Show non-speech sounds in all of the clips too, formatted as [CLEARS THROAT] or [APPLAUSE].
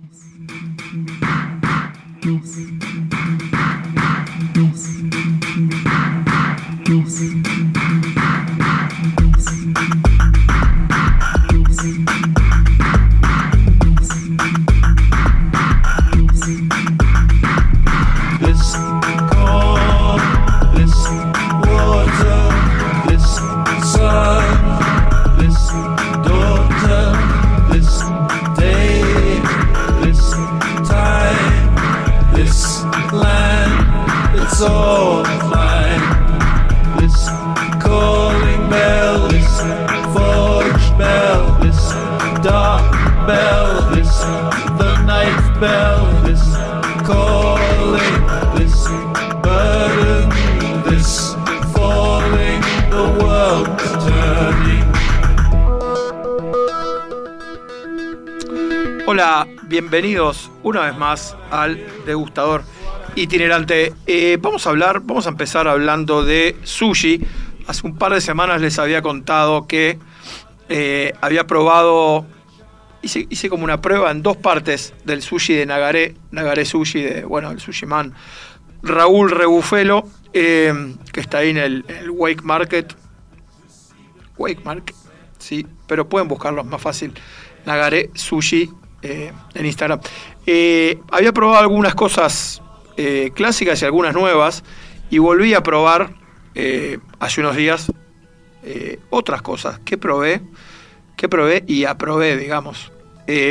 Yes. Yes. Bienvenidos una vez más al degustador itinerante. Eh, vamos a hablar, vamos a empezar hablando de sushi. Hace un par de semanas les había contado que eh, había probado, hice, hice, como una prueba en dos partes del sushi de Nagaré, Nagaré Sushi, de, bueno, el sushi man Raúl Rebufelo, eh, que está ahí en el, Wake Market. Wake Market, sí, pero pueden buscarlo, es más fácil. Nagaré Sushi eh, en Instagram. Eh, había probado algunas cosas eh, clásicas y algunas nuevas y volví a probar hace unos días otras cosas que probé, que probé y aprobé, digamos.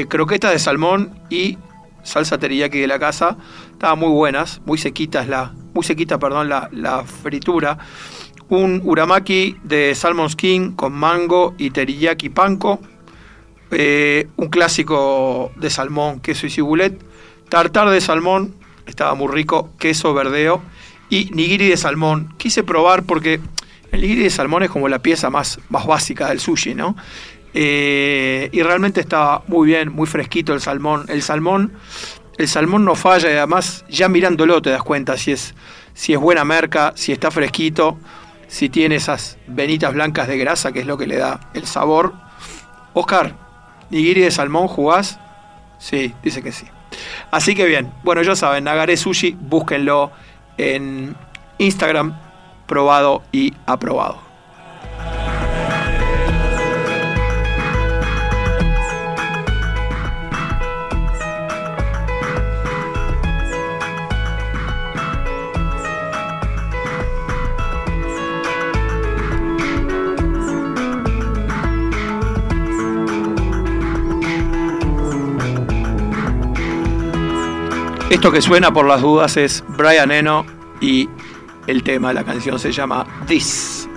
croquetas de salmón y salsa teriyaki de la casa estaban muy buenas, muy sequitas la, muy sequita, perdón, la, la fritura. Un uramaki de salmon skin con mango y teriyaki panko eh, un clásico de salmón, queso y cibulet, tartar de salmón, estaba muy rico, queso verdeo y nigiri de salmón. Quise probar porque el nigiri de salmón es como la pieza más, más básica del sushi, ¿no? Eh, y realmente estaba muy bien, muy fresquito el salmón. El salmón, el salmón no falla y además ya mirándolo te das cuenta si es, si es buena merca, si está fresquito, si tiene esas venitas blancas de grasa, que es lo que le da el sabor. Oscar, ¿Nigiri de salmón jugás? Sí, dice que sí. Así que bien, bueno, ya saben, Nagare Sushi, búsquenlo en Instagram, probado y aprobado. Esto que suena por las dudas es Brian Eno y el tema de la canción se llama This.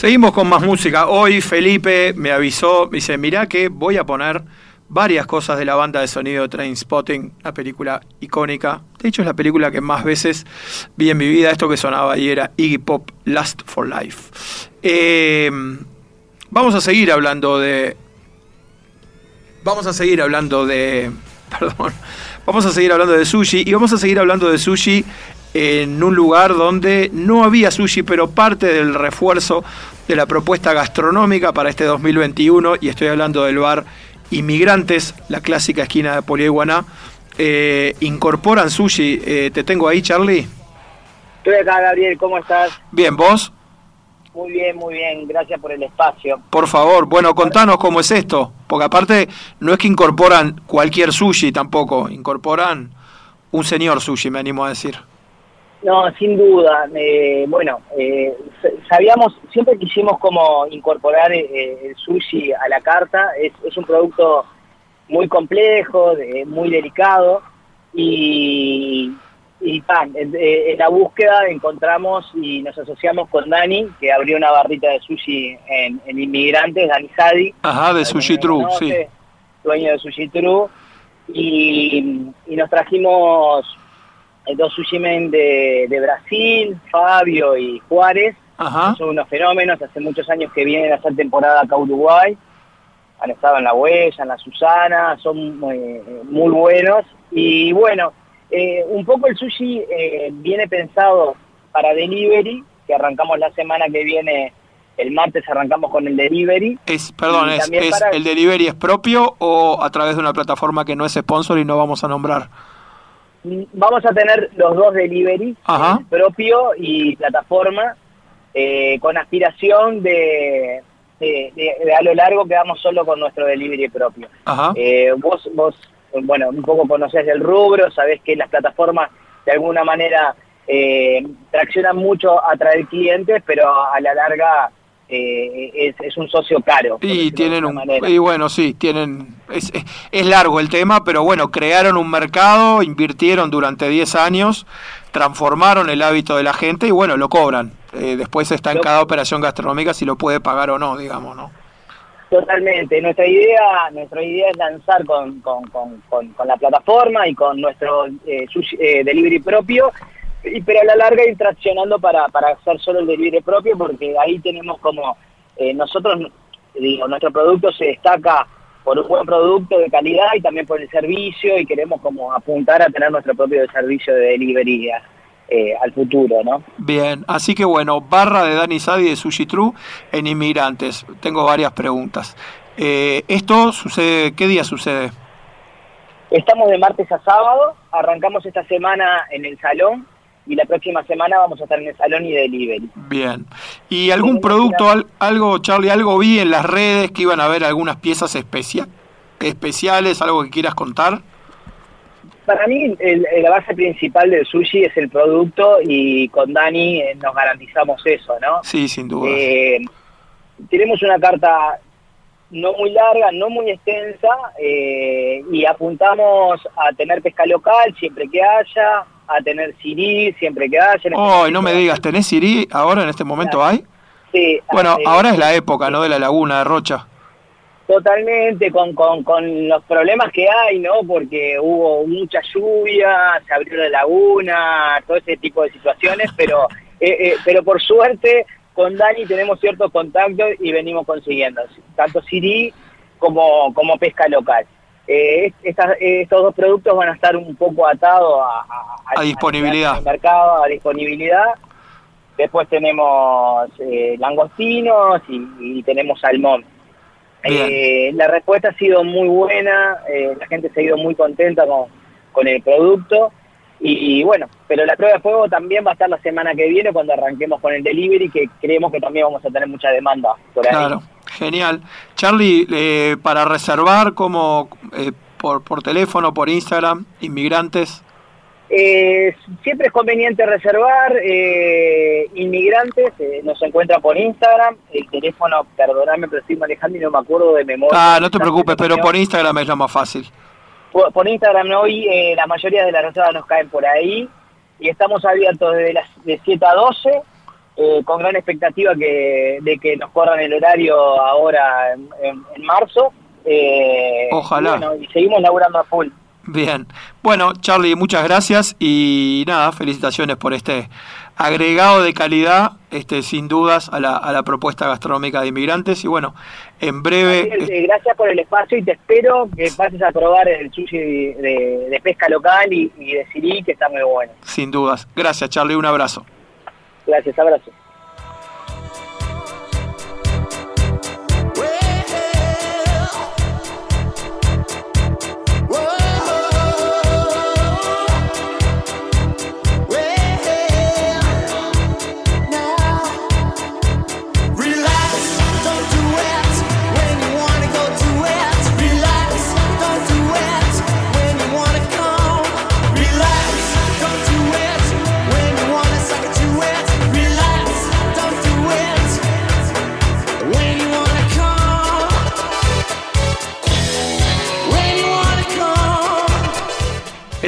Seguimos con más música. Hoy Felipe me avisó, me dice, mirá que voy a poner varias cosas de la banda de sonido Train Spotting, una película icónica. De hecho, es la película que más veces vi en mi vida. Esto que sonaba ahí era Iggy Pop Last for Life. Eh, vamos a seguir hablando de. Vamos a seguir hablando de. [LAUGHS] Perdón. Vamos a seguir hablando de sushi y vamos a seguir hablando de sushi en un lugar donde no había sushi, pero parte del refuerzo de la propuesta gastronómica para este 2021, y estoy hablando del bar Inmigrantes, la clásica esquina de Poliéguana, eh, incorporan sushi. Eh, ¿Te tengo ahí, Charlie? Estoy acá, Gabriel, ¿cómo estás? Bien, ¿vos? Muy bien, muy bien, gracias por el espacio. Por favor, bueno, contanos cómo es esto, porque aparte no es que incorporan cualquier sushi tampoco, incorporan un señor sushi, me animo a decir. No, sin duda. Eh, bueno, eh, sabíamos, siempre quisimos como incorporar eh, el sushi a la carta. Es, es un producto muy complejo, muy delicado y, y pan, en, la búsqueda encontramos y nos asociamos con Dani, que abrió una barrita de sushi en, Inmigrantes, Dani Sadi. Ajá, de Sushi True, sí. Dueño de Sushi True. Y, y nos trajimos dos sushimen de, de Brasil, Fabio y Juárez. Son unos fenómenos, hace muchos años que vienen a hacer temporada acá a Uruguay. Han estado en la Huella, en la Susana, son eh, muy buenos. Y bueno, eh, un poco el sushi eh, viene pensado para delivery, que arrancamos la semana que viene, el martes arrancamos con el delivery. Es, perdón, es, ¿el delivery es propio o a través de una plataforma que no es sponsor y no vamos a nombrar? Vamos a tener los dos delivery, propio y plataforma, eh, con aspiración de, de, a lo largo quedamos solo con nuestro delivery propio. Eh, vos, vos, bueno, un poco conocés el rubro, sabés que las plataformas de alguna manera eh, traccionan mucho a traer clientes, pero a la larga eh, es, un socio caro. Y tienen un, y bueno, sí, tienen, es, es, largo el tema, pero bueno, crearon un mercado, invirtieron durante 10 años, transformaron el hábito de la gente y bueno, lo cobran. Eh, después está en cada operación gastronómica si lo puede pagar o no, digamos, ¿no? Totalmente. Nuestra idea, nuestra idea es lanzar con, con, con, con, la plataforma y con nuestro eh, delivery propio y, pero a la larga ir traccionando para, para hacer solo el delivery propio, porque ahí tenemos como, eh, nosotros, digo, nuestro producto se destaca por un buen producto de calidad y también por el servicio y queremos como apuntar a tener nuestro propio servicio de delivery eh, al futuro, ¿no? Bien, así que bueno, barra de Dani Sadi de Sushi True en Inmigrantes. Tengo varias preguntas. Eh, ¿Esto sucede, qué día sucede? Estamos de martes a sábado, arrancamos esta semana en el salón, y la próxima semana vamos a estar en el salón y delivery. Bien. ¿Y algún producto, algo, Charlie, algo vi en las redes que iban a haber algunas piezas especiales, algo que quieras contar? Para mí la base principal del sushi es el producto y con Dani eh, nos garantizamos eso, ¿no? Sí, sin duda. Eh, tenemos una carta no muy larga, no muy extensa eh, y apuntamos a tener pesca local siempre que haya, a tener Siri siempre que haya. Oh, no me digas, ¿tenés Siri ahora en este momento hay? Sí. Bueno, ahora es la época, ¿no? De la laguna de Rocha. Totalmente, con, con, con los problemas que hay, ¿no? Porque hubo mucha lluvia, se abrió la laguna, todo ese tipo de situaciones, pero, eh, eh, pero por suerte con Dani tenemos ciertos contactos y venimos consiguiendo, tanto Siri como, como pesca local. Eh, estos dos productos van a estar un poco atados a, disponibilidad. mercado, a disponibilidad. Después tenemos eh, langostinos y, tenemos salmón. Eh, la respuesta ha sido muy buena, la gente se ha ido muy contenta con, con el producto. Y, bueno, pero la prueba de fuego también va a estar la semana que viene cuando arranquemos con el delivery, que creemos que también vamos a tener mucha demanda por ahí. Claro, genial. Charlie, eh, para reservar, como eh, por, por teléfono, por Instagram, inmigrantes. Eh, siempre es conveniente reservar. inmigrantes nos encuentra por Instagram. El teléfono, perdóname, pero estoy manejando y no me acuerdo de memoria. Ah, no te preocupes, pero por Instagram es lo más fácil por, Instagram hoy eh, la mayoría de las reservas nos caen por ahí y estamos abiertos desde las de 7 a 12 eh, con gran expectativa que, de que nos corran el horario ahora en, marzo Eh, Ojalá. Y, bueno, y seguimos laburando a full. Bien. Bueno, Charlie, muchas gracias y nada, felicitaciones por este agregado de calidad, este, sin dudas, a la, a la propuesta gastronómica de inmigrantes. Y bueno, en breve. Eh, gracias por el espacio y te espero que pases a probar el sushi de, pesca local y, y de Siri, que está muy bueno. Sin dudas. Gracias, Charlie. Un abrazo. Gracias, abrazo.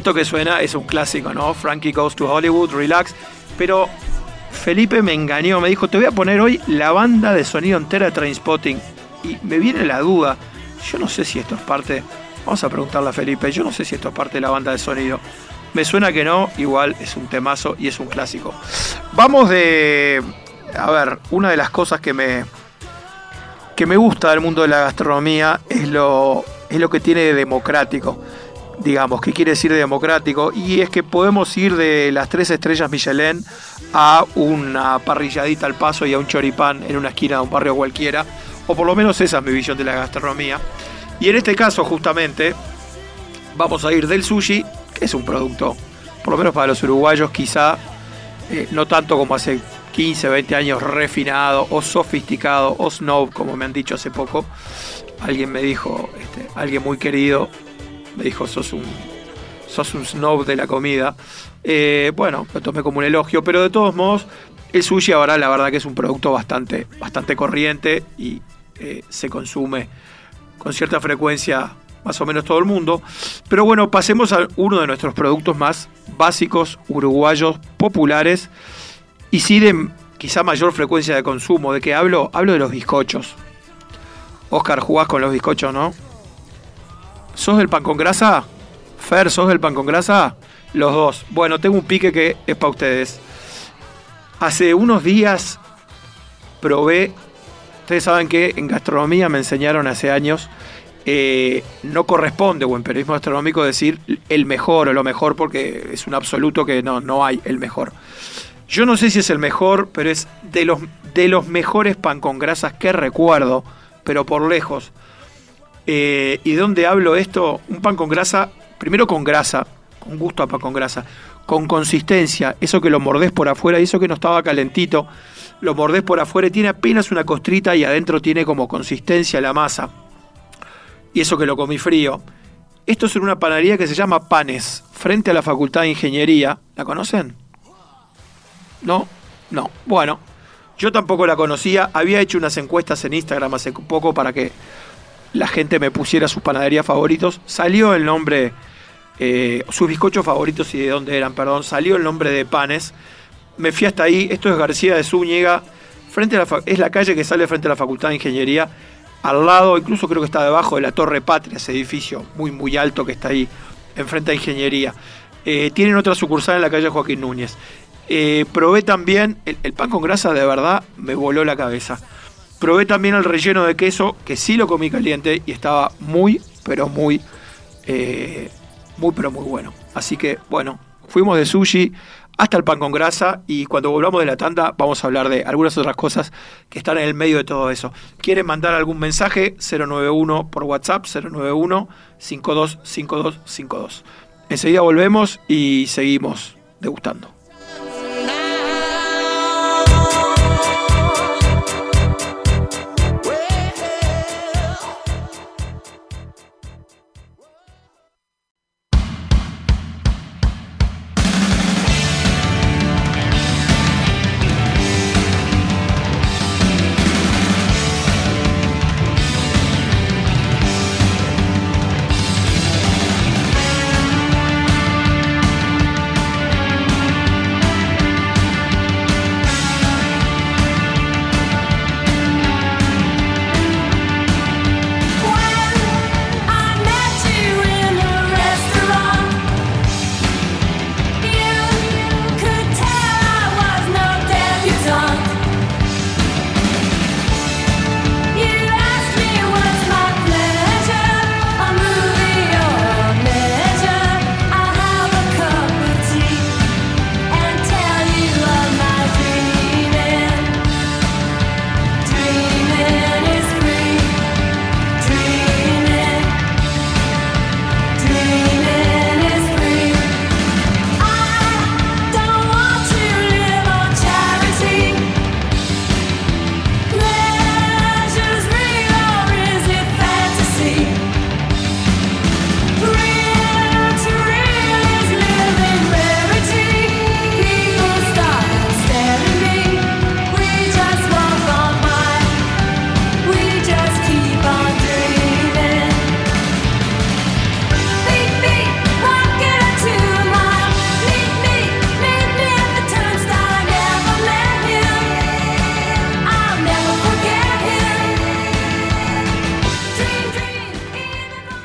Esto que suena es un clásico, ¿no? Frankie Goes to Hollywood, Relax. Pero Felipe me engañó, me dijo, te voy a poner hoy la banda de sonido entera de Trainspotting. Y me viene la duda, yo no sé si esto es parte, vamos a preguntarle a Felipe, yo no sé si esto es parte de la banda de sonido. Me suena que no, igual es un temazo y es un clásico. Vamos de, a ver, una de las cosas que me, que me gusta del mundo de la gastronomía es lo, es lo que tiene de democrático digamos, ¿qué quiere decir democrático? Y es que podemos ir de las tres estrellas Michelin a una parrilladita al paso y a un choripán en una esquina de un barrio cualquiera, o por lo menos esa es mi visión de la gastronomía. Y en este caso, justamente, vamos a ir del sushi, que es un producto, por lo menos para los uruguayos, quizá eh, no tanto como hace 15, 20 años, refinado o sofisticado o snob, como me han dicho hace poco. Alguien me dijo, este, alguien muy querido, me dijo, sos un, sos un snob de la comida. Eh, bueno, lo tomé como un elogio, pero de todos modos, el sushi ahora la verdad que es un producto bastante, bastante corriente y eh, se consume con cierta frecuencia más o menos todo el mundo. Pero bueno, pasemos a uno de nuestros productos más básicos, uruguayos, populares y sí de quizá mayor frecuencia de consumo. ¿De qué hablo? Hablo de los bizcochos. Oscar, jugás con los bizcochos, ¿no? ¿Sos del pan con grasa? Fer, ¿sos del pan con grasa? Los dos. Bueno, tengo un pique que es para ustedes. Hace unos días probé, ustedes saben que en gastronomía me enseñaron hace años, eh, no corresponde o en periodismo gastronómico decir el mejor o lo mejor porque es un absoluto que no, no hay el mejor. Yo no sé si es el mejor, pero es de los, de los mejores pan con grasas que recuerdo, pero por lejos. Eh, ¿Y de dónde hablo esto? Un pan con grasa, primero con grasa, con gusto a pan con grasa, con consistencia, eso que lo mordés por afuera y eso que no estaba calentito, lo mordés por afuera y tiene apenas una costrita y adentro tiene como consistencia la masa. Y eso que lo comí frío. Esto es en una panadería que se llama Panes, frente a la Facultad de Ingeniería. ¿La conocen? ¿No? No. Bueno, yo tampoco la conocía. Había hecho unas encuestas en Instagram hace poco para que la gente me pusiera sus panaderías favoritos. Salió el nombre, eh, sus bizcochos favoritos y de dónde eran, perdón. Salió el nombre de Panes. Me fui hasta ahí. Esto es García de Zúñiga. Frente a la, es la calle que sale frente a la Facultad de Ingeniería. Al lado, incluso creo que está debajo de la Torre Patria, ese edificio muy, muy alto que está ahí, enfrente a Ingeniería. Eh, tienen otra sucursal en la calle Joaquín Núñez. Eh, probé también, el pan con grasa de verdad me voló la cabeza. Probé también el relleno de queso, que sí lo comí caliente y estaba muy, pero muy, eh, muy, pero muy bueno. Así que, bueno, fuimos de sushi hasta el pan con grasa y cuando volvamos de la tanda vamos a hablar de algunas otras cosas que están en el medio de todo eso. ¿Quieren mandar algún mensaje? 091 por WhatsApp, 091 525252. Enseguida volvemos y seguimos degustando.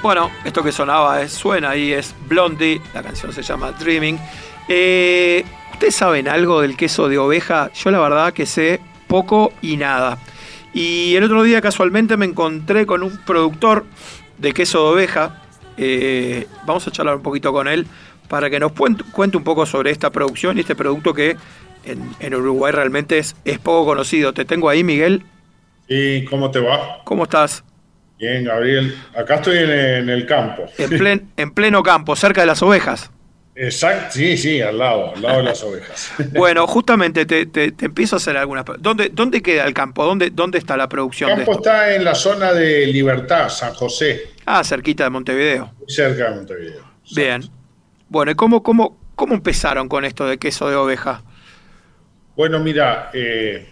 Bueno, esto que sonaba es, suena ahí, es Blondie, la canción se llama Dreaming. Eh, ¿Ustedes saben algo del queso de oveja? Yo la verdad que sé poco y nada. Y el otro día casualmente me encontré con un productor de queso de oveja. Eh, vamos a charlar un poquito con él para que nos cuente un poco sobre esta producción y este producto que en, Uruguay realmente es, es, poco conocido. Te tengo ahí, Miguel. ¿Y cómo te va? ¿Cómo estás? Bien, Gabriel. Acá estoy en, el campo. En, en pleno campo, cerca de las ovejas. Exacto, sí, sí, al lado, al lado de las ovejas. [LAUGHS] Bueno, justamente te, empiezo a hacer algunas ¿Dónde, ¿Dónde queda el campo? ¿Dónde, dónde está la producción? El campo está en la zona de Libertad, San José. Ah, cerquita de Montevideo. Cerca de Montevideo. Bien. Bueno, ¿y cómo, cómo, cómo empezaron con esto de queso de oveja? Bueno, mira, eh,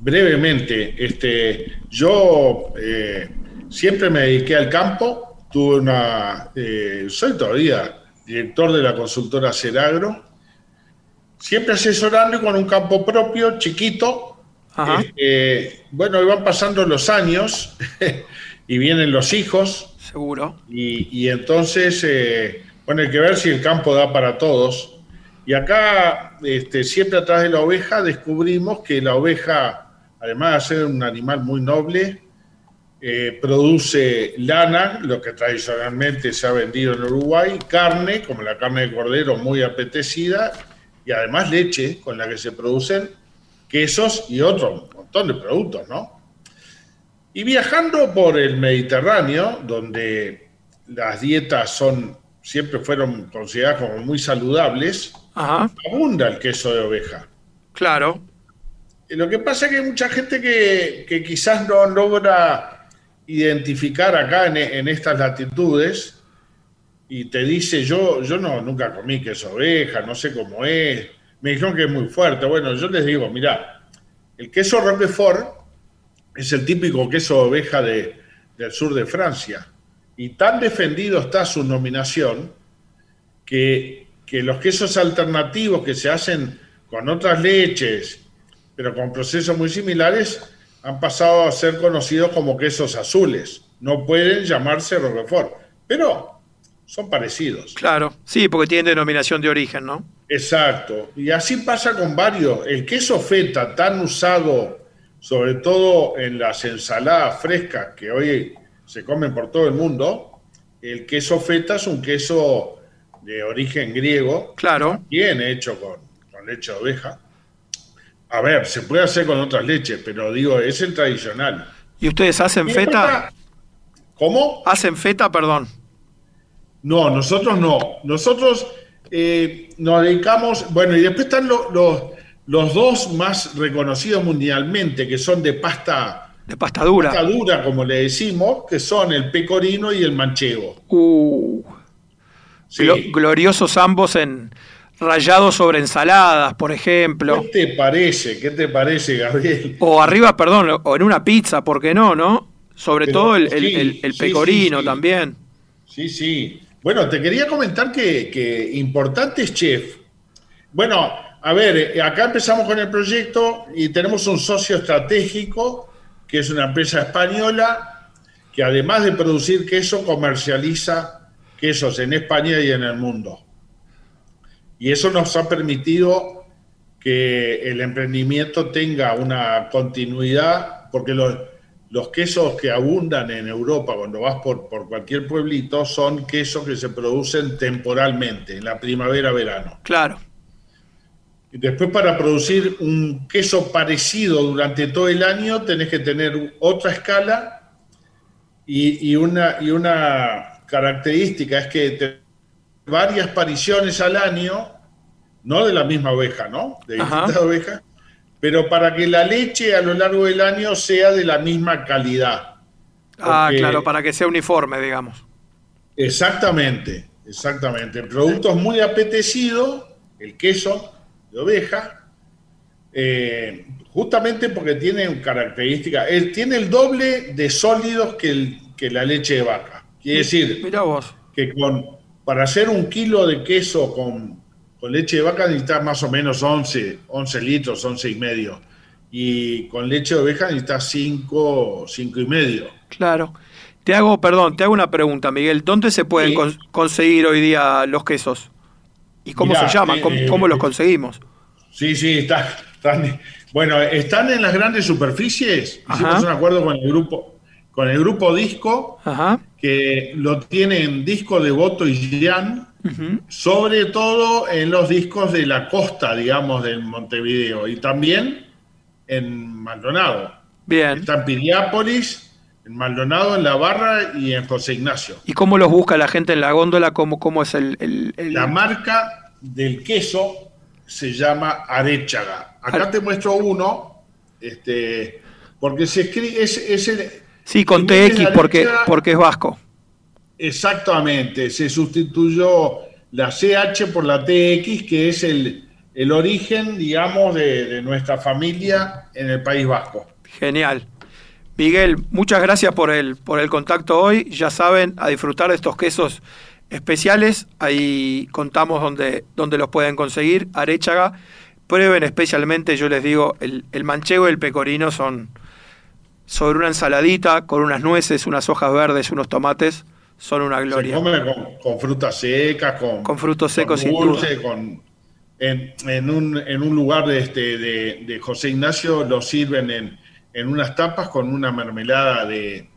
brevemente, este, yo eh, siempre me dediqué al campo, tuve una, eh, soy todavía director de la consultora Ceragro, siempre asesorando con un campo propio, chiquito. Este, bueno, iban pasando los años [LAUGHS] y vienen los hijos. Seguro. Y, entonces, eh, bueno, hay que ver si el campo da para todos. Y acá, este, siempre atrás de la oveja, descubrimos que la oveja, además de ser un animal muy noble, eh, produce lana, lo que tradicionalmente se ha vendido en Uruguay, carne, como la carne de cordero, muy apetecida, y además leche, con la que se producen quesos y otro montón de productos, ¿no? Y viajando por el Mediterráneo, donde las dietas son siempre fueron consideradas como muy saludables, abunda el queso de oveja. Claro. lo que pasa es que hay mucha gente que, que quizás no logra identificar acá en, estas latitudes y te dice, yo, yo no, nunca comí queso oveja, no sé cómo es, me dijeron que es muy fuerte. Bueno, yo les digo, mira, el queso Roquefort es el típico queso oveja de, del sur de Francia y tan defendido está su nominación que, que los quesos alternativos que se hacen con otras leches, pero con procesos muy similares, han pasado a ser conocidos como quesos azules. No pueden llamarse Roquefort, pero son parecidos. Claro, sí, porque tienen denominación de origen, ¿no? Exacto. Y así pasa con varios. El queso feta, tan usado sobre todo en las ensaladas frescas que hoy se comen por todo el mundo, el queso feta es un queso de origen griego. Claro. Bien hecho con, con leche de oveja. A ver, se puede hacer con otras leches, pero digo, es el tradicional. ¿Y ustedes hacen feta? ¿Cómo? ¿Hacen feta, perdón? No, nosotros no. Nosotros eh, nos dedicamos, bueno, y después están los, los dos más reconocidos mundialmente, que son de pasta... De pasta dura. Pasta dura, como le decimos, que son el pecorino y el manchego. Uh, gloriosos ambos en, rayado sobre ensaladas, por ejemplo. ¿Qué te parece? ¿Qué te parece, Gabriel? O arriba, perdón, o en una pizza, ¿por qué no, no? Sobre todo el, pecorino también. Sí, sí. Bueno, te quería comentar que, que importantes chef. Bueno, a ver, acá empezamos con el proyecto y tenemos un socio estratégico, que es una empresa española, que además de producir queso, comercializa quesos en España y en el mundo. Y eso nos ha permitido que el emprendimiento tenga una continuidad, porque los, los quesos que abundan en Europa cuando vas por, por cualquier pueblito son quesos que se producen temporalmente, en la primavera-verano. Claro. Y después para producir un queso parecido durante todo el año tenés que tener otra escala y, y una, y una característica es que varias pariciones al año, no de la misma oveja, ¿no? De distintas ovejas, pero para que la leche a lo largo del año sea de la misma calidad. ah, claro, para que sea uniforme, digamos. Exactamente, exactamente. El producto es muy apetecido, el queso de oveja, eh, justamente porque tiene características, él tiene el doble de sólidos que, que la leche de vaca. Quiere decir Mira vos. que con para hacer un kilo de queso con, leche de vaca necesitas más o menos 11, 11 litros, 11 y medio. Y con leche de oveja necesitas 5, 5 y medio. Claro. Te hago, perdón, te hago una pregunta, Miguel. ¿Dónde se pueden conseguir hoy día los quesos? ¿Y cómo se llaman? Eh, ¿Cómo, los conseguimos? Sí, sí, está, están, bueno, están en las grandes superficies. Hicimos un acuerdo con el grupo, con el grupo Disco, que lo tienen disco de Voto y Jan, sobre todo en los discos de la costa, digamos, del Montevideo, y también en Maldonado. Bien. Está en Piriápolis, en Maldonado, en La Barra y en José Ignacio. ¿Y cómo los busca la gente en la góndola? ¿Cómo, cómo es el, La marca del queso se llama Arechaga. Acá te muestro uno, este, porque se escribe, es, el... Sí, con TX, porque, porque es vasco. Exactamente, se sustituyó la CH por la TX, que es el, el origen, digamos, de, nuestra familia en el País Vasco. Genial. Miguel, muchas gracias por el, por el contacto hoy. Ya saben, a disfrutar de estos quesos especiales. Ahí contamos dónde, dónde los pueden conseguir. Arechaga. Prueben especialmente, yo les digo, el, el manchego y el pecorino son sobre una ensaladita, con unas nueces, unas hojas verdes, unos tomates, son una gloria. Se come con, frutas secas, con, con frutos secos con dulce, con en, un, en un lugar de, este, de, José Ignacio lo sirven en, en, unas tapas con una mermelada de,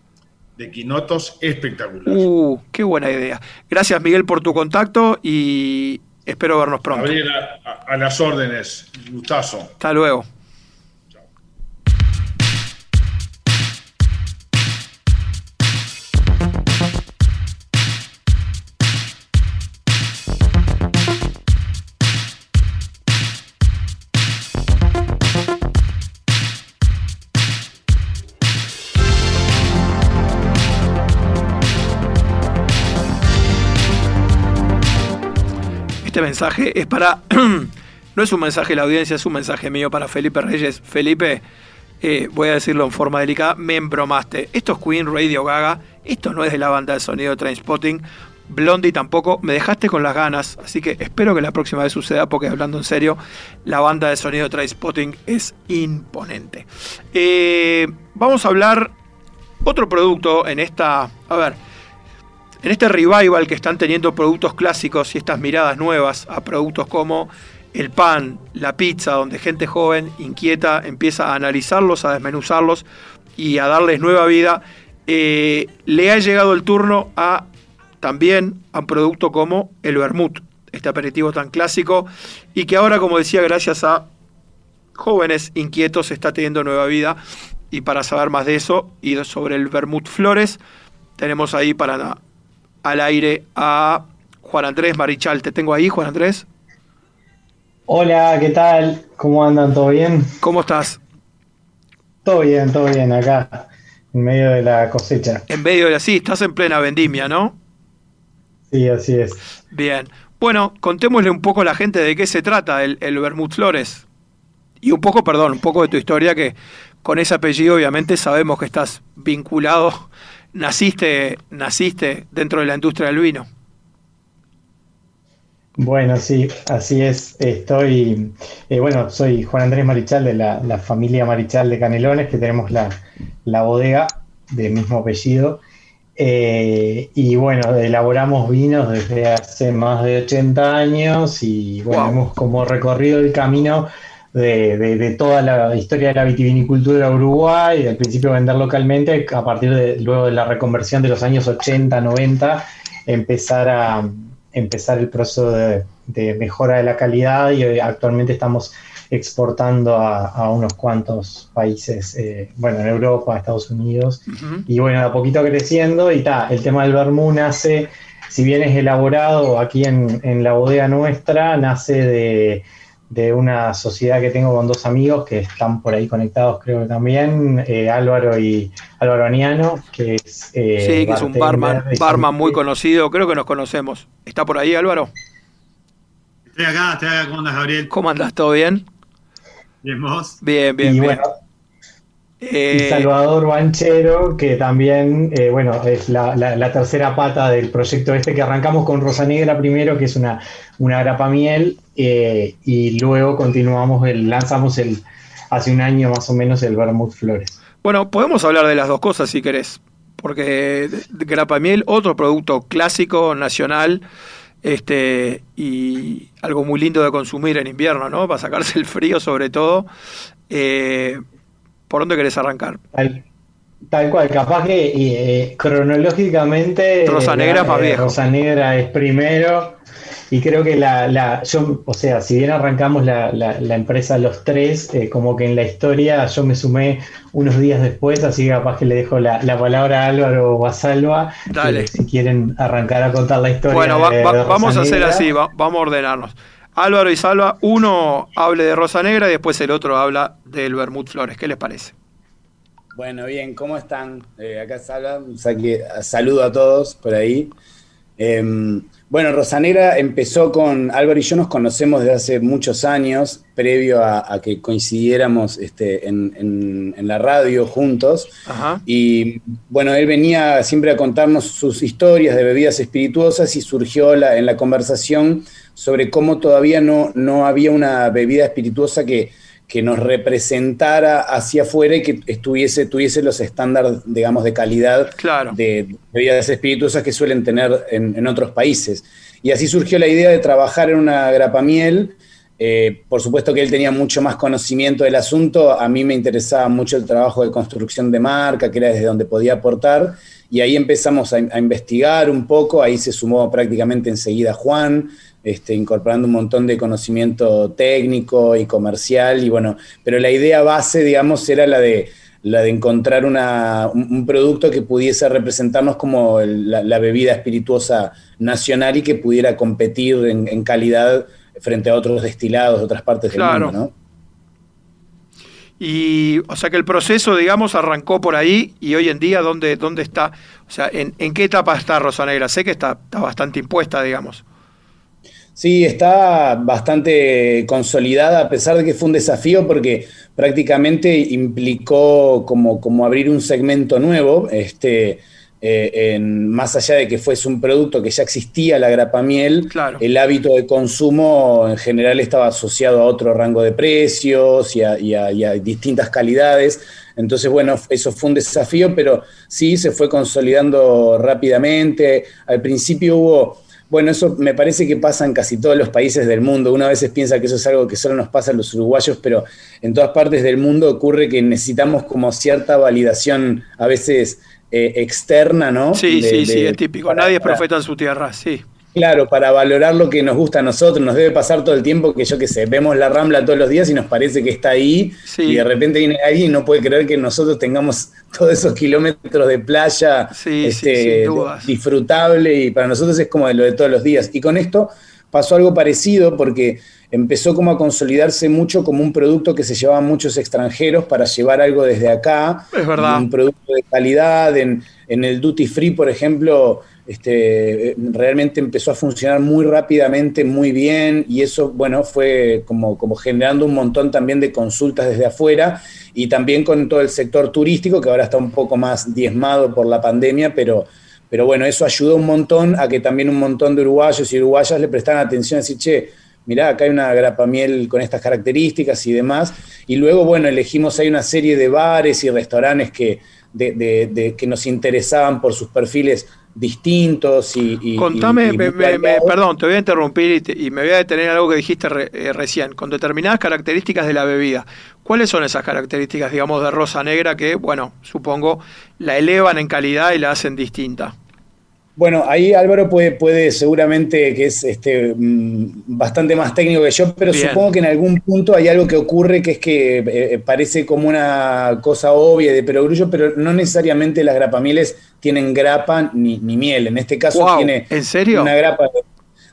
de quinotos espectacular. Uh, qué buena idea. Gracias Miguel por tu contacto y espero vernos pronto. A, a las órdenes, gustazo. Hasta luego. Es para. [CLEARS THROAT] no es un mensaje de la audiencia, es un mensaje mío para Felipe Reyes. Felipe, eh, voy a decirlo en forma delicada, me embromaste. Esto es Queen Radio Gaga, esto no es de la banda de sonido Trainspotting. Blondie tampoco, me dejaste con las ganas, así que espero que la próxima vez suceda, porque hablando en serio, la banda de sonido Trainspotting es imponente. Eh, vamos a hablar otro producto en esta. A ver, en este revival que están teniendo productos clásicos y estas miradas nuevas a productos como el pan, la pizza, donde gente joven, inquieta, empieza a analizarlos, a desmenuzarlos y a darles nueva vida, eh, le ha llegado el turno a también a un producto como el vermut, este aperitivo tan clásico y que ahora, como decía, gracias a jóvenes inquietos está teniendo nueva vida. Y para saber más de eso y sobre el vermut flores, tenemos ahí para al aire a Juan Andrés Marichal. ¿Te tengo ahí, Juan Andrés? Hola, ¿qué tal? ¿Cómo andan? ¿Todo bien? ¿Cómo estás? Todo bien, todo bien, acá, en medio de la cosecha. En medio de la, sí, estás en plena vendimia, ¿no? Sí, así es. Bien. Bueno, contémosle un poco a la gente de qué se trata el, el Flores. Y un poco, perdón, un poco de tu historia, que con ese apellido obviamente sabemos que estás vinculado naciste, naciste dentro de la industria del vino. Bueno, sí, así es. Estoy, eh, bueno, soy Juan Andrés Marichal de la, familia Marichal de Canelones, que tenemos la, bodega del mismo apellido. Eh, y bueno, elaboramos vinos desde hace más de 80 años y bueno, hemos como recorrido el camino de, toda la historia de la vitivinicultura de Uruguay, al principio vender localmente, a partir de luego de la reconversión de los años 80, 90, empezar a empezar el proceso de, mejora de la calidad y actualmente estamos exportando a, unos cuantos países, eh, bueno, en Europa, Estados Unidos, y bueno, a poquito creciendo y está, el tema del vermú nace, si bien es elaborado aquí en, en la bodega nuestra, nace de de una sociedad que tengo con dos amigos que están por ahí conectados, creo que también, eh, Álvaro y Álvaro Aniano, que es... Eh, sí, que es un barman, barman muy conocido, creo que nos conocemos. ¿Está por ahí Álvaro? Estoy acá, estoy acá, ¿cómo andas Gabriel? ¿Cómo andas? ¿Todo bien? Bien, vos. Bien, bien, y bien. Bueno, eh, y Salvador Banchero, que también, eh, bueno, es la, tercera pata del proyecto este que arrancamos con Rosa Negra primero, que es una, una grapa miel, eh, y luego continuamos, el, lanzamos el, hace un año más o menos el Vermouth Flores. Bueno, podemos hablar de las dos cosas si querés. porque grapa miel, otro producto clásico, nacional, este y algo muy lindo de consumir en invierno, ¿no? Para sacarse el frío sobre todo. Eh, ¿Por dónde querés arrancar? Tal, cual, capaz que eh, cronológicamente... Rosa Negra más viejo. Rosa Negra es primero, y creo que la, la, yo, o sea, si bien arrancamos la, la, empresa los tres, eh, como que en la historia yo me sumé unos días después, así que capaz que le dejo la, palabra a Álvaro o a Salva, Dale. si quieren arrancar a contar la historia. Bueno, vamos a hacer así, vamos a ordenarnos. Álvaro y Salva, uno hable de Rosa Negra y después el otro habla del Bermud Flores. ¿Qué les parece? Bueno, bien, ¿cómo están? Eh, acá Salva, saludo a todos por ahí. Em, bueno, Rosanera empezó con Álvaro y yo nos conocemos desde hace muchos años, previo a, que coincidiéramos este, en, la radio juntos. Y bueno, él venía siempre a contarnos sus historias de bebidas espirituosas y surgió la, en la conversación sobre cómo todavía no, no había una bebida espirituosa que, que nos representara hacia afuera y que estuviese, tuviese los estándares, digamos, de calidad de bebidas espirituosas que suelen tener en, otros países. Y así surgió la idea de trabajar en una grapamiel. Eh, por supuesto que él tenía mucho más conocimiento del asunto, a mí me interesaba mucho el trabajo de construcción de marca, que era desde donde podía aportar, y ahí empezamos a, a investigar un poco, ahí se sumó prácticamente enseguida Juan, este, incorporando un montón de conocimiento técnico y comercial, y bueno, pero la idea base, digamos, era la de, la de encontrar un, producto que pudiese representarnos como la, bebida espirituosa nacional y que pudiera competir en, calidad frente a otros destilados de otras partes del mundo, ¿no? Y, o sea que el proceso, digamos, arrancó por ahí y hoy en día, ¿dónde, dónde está? O sea, ¿en, en qué etapa está Rosa Negra? Sé que está, está bastante impuesta, digamos. Sí, está bastante consolidada, a pesar de que fue un desafío porque prácticamente implicó como, como abrir un segmento nuevo, este, eh, más allá de que fuese un producto que ya existía, la grapa miel, el hábito de consumo en general estaba asociado a otro rango de precios y a distintas calidades. Entonces, bueno, eso fue un desafío, pero sí se fue consolidando rápidamente. Al principio hubo bueno, eso me parece que pasa en casi todos los países del mundo. Una a veces piensa que eso es algo que solo nos pasa a los uruguayos, pero en todas partes del mundo ocurre que necesitamos como cierta validación a veces eh, externa, ¿no? Sí, sí, sí, es típico. Nadie es profeta en su tierra, sí. Claro, para valorar lo que nos gusta a nosotros, nos debe pasar todo el tiempo que yo qué sé, vemos la rambla todos los días y nos parece que está ahí y de repente viene alguien y no puede creer que nosotros tengamos todos esos kilómetros de playa este, disfrutable y para nosotros es como de lo de todos los días. Y con esto pasó algo parecido porque empezó como a consolidarse mucho como un producto que se llevaba muchos extranjeros para llevar algo desde acá. Es verdad. Un producto de calidad. En, en el duty free, por ejemplo, este, realmente empezó a funcionar muy rápidamente, muy bien, y eso, bueno, fue como, como generando un montón también de consultas desde afuera, y también con todo el sector turístico, que ahora está un poco más diezmado por la pandemia, pero, pero bueno, eso ayudó un montón a que también un montón de uruguayos y uruguayas le prestaran atención a decir, che, mirá, acá hay una grapamiel con estas características y demás, y luego, bueno, elegimos, hay una serie de bares y restaurantes que, de, que nos interesaban por sus perfiles distintos y... Contame, perdón, te voy a interrumpir y, me voy a detener en algo que dijiste eh, recién, con determinadas características de la bebida. ¿Cuáles son esas características, digamos, de rosa negra que, bueno, supongo, la elevan en calidad y la hacen distinta? Bueno, ahí Álvaro puede, puede seguramente, que es este, mm, bastante más técnico que yo, pero supongo que en algún punto hay algo que ocurre que es que eh, eh, parece como una cosa obvia de perogrullo, pero no necesariamente las grapamieles tienen grapa ni, miel. En este caso tiene una grapa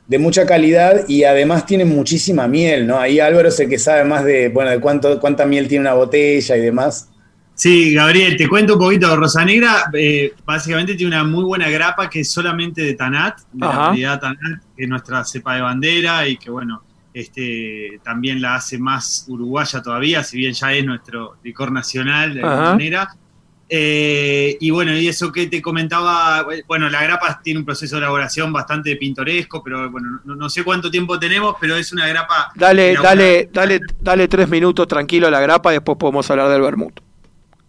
de, mucha calidad y además tiene muchísima miel, ¿no? Ahí Álvaro es el que sabe más de, bueno, de cuánto, cuánta miel tiene una botella y demás. Sí, Gabriel, te cuento un poquito. Rosa Negra eh, básicamente tiene una muy buena grapa que es solamente de Tanat, de la variedad Tanat, que es nuestra cepa de bandera y que, bueno, este, también la hace más uruguaya todavía, si bien ya es nuestro licor nacional de alguna manera. Eh, y bueno, y eso que te comentaba, bueno, la grapa tiene un proceso de elaboración bastante pintoresco, pero bueno, no, sé cuánto tiempo tenemos, pero es una grapa. Dale, dale, dale, dale tres minutos tranquilo a la grapa y después podemos hablar del vermut.